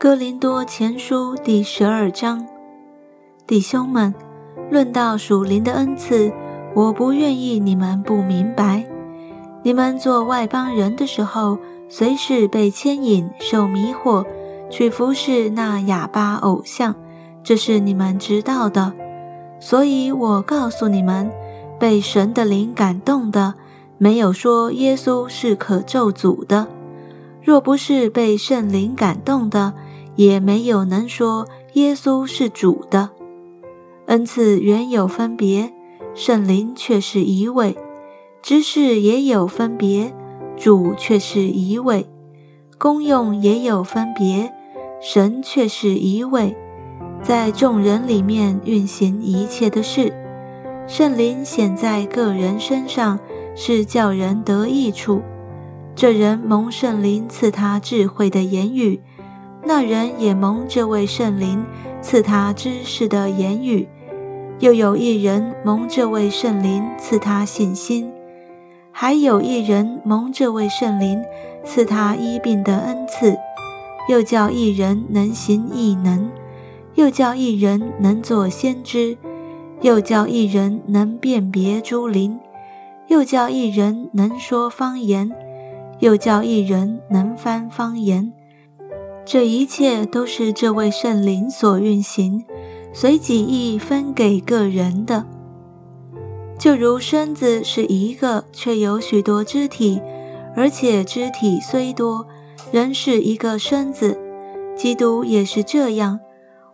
哥林多前书第十二章，弟兄们，论到属灵的恩赐，我不愿意你们不明白。你们做外邦人的时候，随时被牵引、受迷惑，去服侍那哑巴偶像，这是你们知道的。所以我告诉你们，被神的灵感动的，没有说耶稣是可咒诅的。若不是被圣灵感动的，也没有能说耶稣是主的。恩赐原有分别，圣灵却是一位；知识也有分别，主却是一位；功用也有分别，神却是一位。在众人里面运行一切的事，圣灵显在个人身上，是叫人得益处。这人蒙圣灵赐他智慧的言语，那人也蒙这位圣灵赐他知识的言语。又有一人蒙这位圣灵赐他信心，还有一人蒙这位圣灵赐他医病的恩赐，又叫一人能行异能，又叫一人能作先知，又叫一人能辨别诸灵，又叫一人能说方言。又叫一人能翻方言，这一切都是这位圣灵所运行，随己意分给个人的。就如身子是一个，却有许多肢体，而且肢体虽多，仍是一个身子。基督也是这样。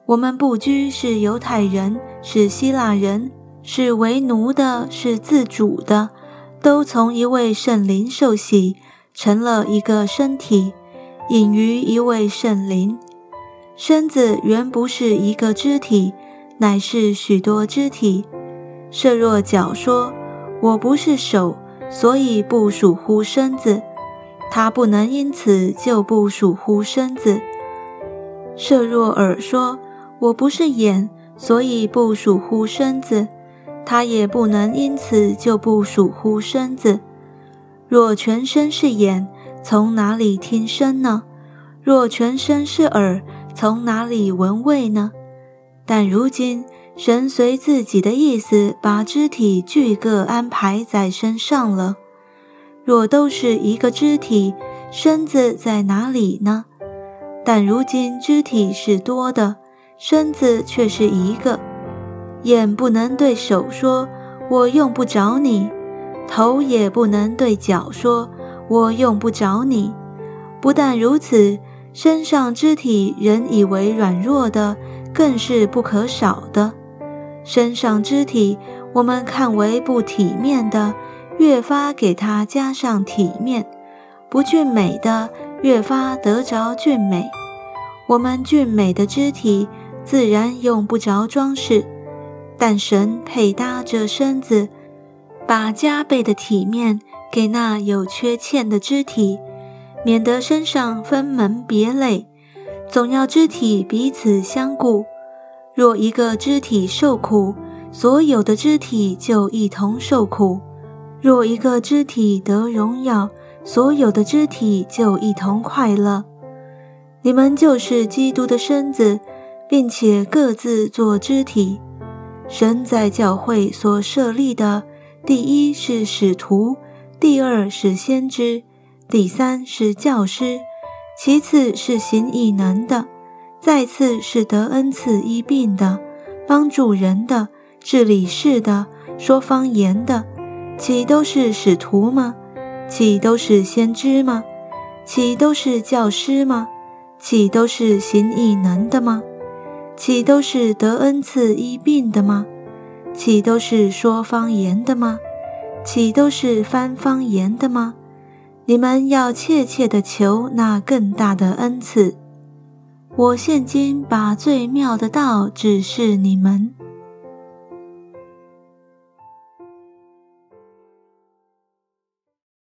我们不拘是犹太人，是希腊人，是为奴的，是自主的，都从一位圣灵受洗。成了一个身体，隐于一位圣灵。身子原不是一个肢体，乃是许多肢体。设若脚说：“我不是手，所以不属乎身子。”他不能因此就不属乎身子。设若耳说：“我不是眼，所以不属乎身子。”他也不能因此就不属乎身子。若全身是眼，从哪里听声呢？若全身是耳，从哪里闻味呢？但如今神随自己的意思，把肢体俱各安排在身上了。若都是一个肢体，身子在哪里呢？但如今肢体是多的，身子却是一个。眼不能对手说：“我用不着你。”头也不能对脚说：“我用不着你。”不但如此，身上肢体人以为软弱的，更是不可少的。身上肢体我们看为不体面的，越发给它加上体面；不俊美的，越发得着俊美。我们俊美的肢体自然用不着装饰，但神配搭着身子。把加倍的体面给那有缺欠的肢体，免得身上分门别类，总要肢体彼此相顾。若一个肢体受苦，所有的肢体就一同受苦；若一个肢体得荣耀，所有的肢体就一同快乐。你们就是基督的身子，并且各自做肢体。神在教会所设立的。第一是使徒，第二是先知，第三是教师，其次是行异能的，再次是得恩赐医病的，帮助人的，治理事的，说方言的，岂都是使徒吗？岂都是先知吗？岂都是教师吗？岂都是行异能的吗？岂都是得恩赐医病的吗？岂都是说方言的吗？岂都是翻方言的吗？你们要切切的求那更大的恩赐。我现今把最妙的道指示你们。